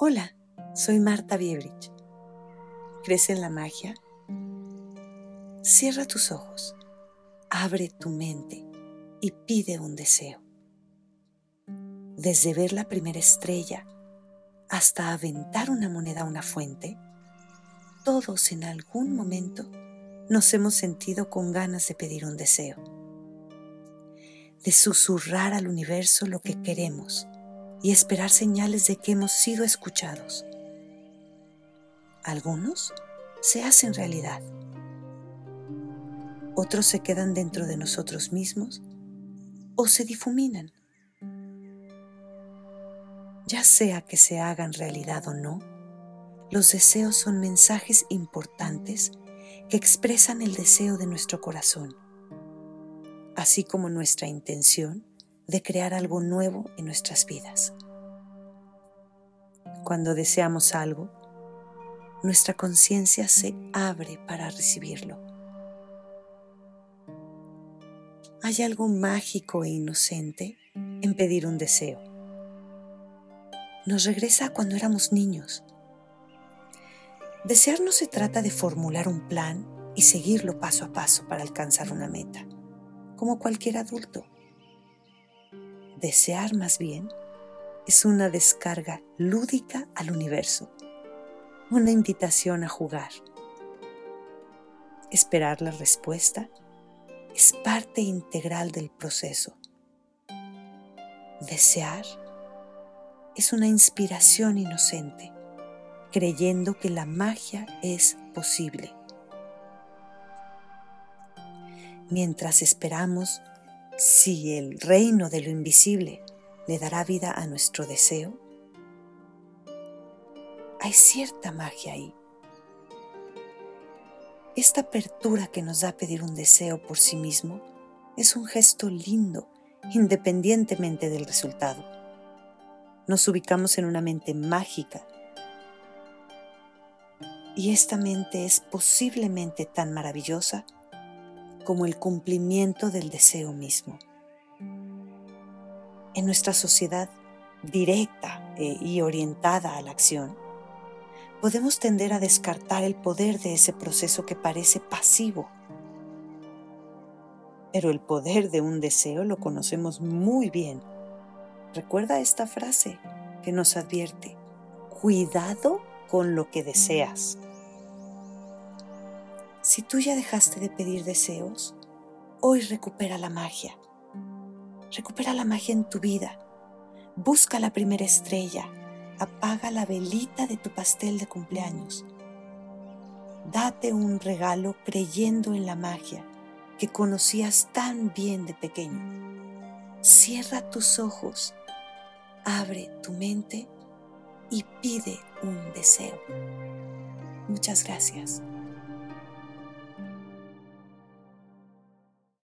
Hola, soy Marta Biebrich. ¿Crees en la magia? Cierra tus ojos, abre tu mente y pide un deseo. Desde ver la primera estrella hasta aventar una moneda a una fuente, todos en algún momento nos hemos sentido con ganas de pedir un deseo, de susurrar al universo lo que queremos y esperar señales de que hemos sido escuchados. Algunos se hacen realidad, otros se quedan dentro de nosotros mismos o se difuminan. Ya sea que se hagan realidad o no, los deseos son mensajes importantes que expresan el deseo de nuestro corazón, así como nuestra intención de crear algo nuevo en nuestras vidas. Cuando deseamos algo, nuestra conciencia se abre para recibirlo. Hay algo mágico e inocente en pedir un deseo. Nos regresa a cuando éramos niños Desear no se trata de formular un plan y seguirlo paso a paso para alcanzar una meta, como cualquier adulto. Desear más bien es una descarga lúdica al universo, una invitación a jugar. Esperar la respuesta es parte integral del proceso. Desear es una inspiración inocente creyendo que la magia es posible. Mientras esperamos si el reino de lo invisible le dará vida a nuestro deseo, hay cierta magia ahí. Esta apertura que nos da pedir un deseo por sí mismo es un gesto lindo, independientemente del resultado. Nos ubicamos en una mente mágica y esta mente es posiblemente tan maravillosa como el cumplimiento del deseo mismo. En nuestra sociedad directa e, y orientada a la acción, podemos tender a descartar el poder de ese proceso que parece pasivo. Pero el poder de un deseo lo conocemos muy bien. Recuerda esta frase que nos advierte, cuidado con lo que deseas. Si tú ya dejaste de pedir deseos, hoy recupera la magia. Recupera la magia en tu vida. Busca la primera estrella. Apaga la velita de tu pastel de cumpleaños. Date un regalo creyendo en la magia que conocías tan bien de pequeño. Cierra tus ojos, abre tu mente y pide un deseo. Muchas gracias.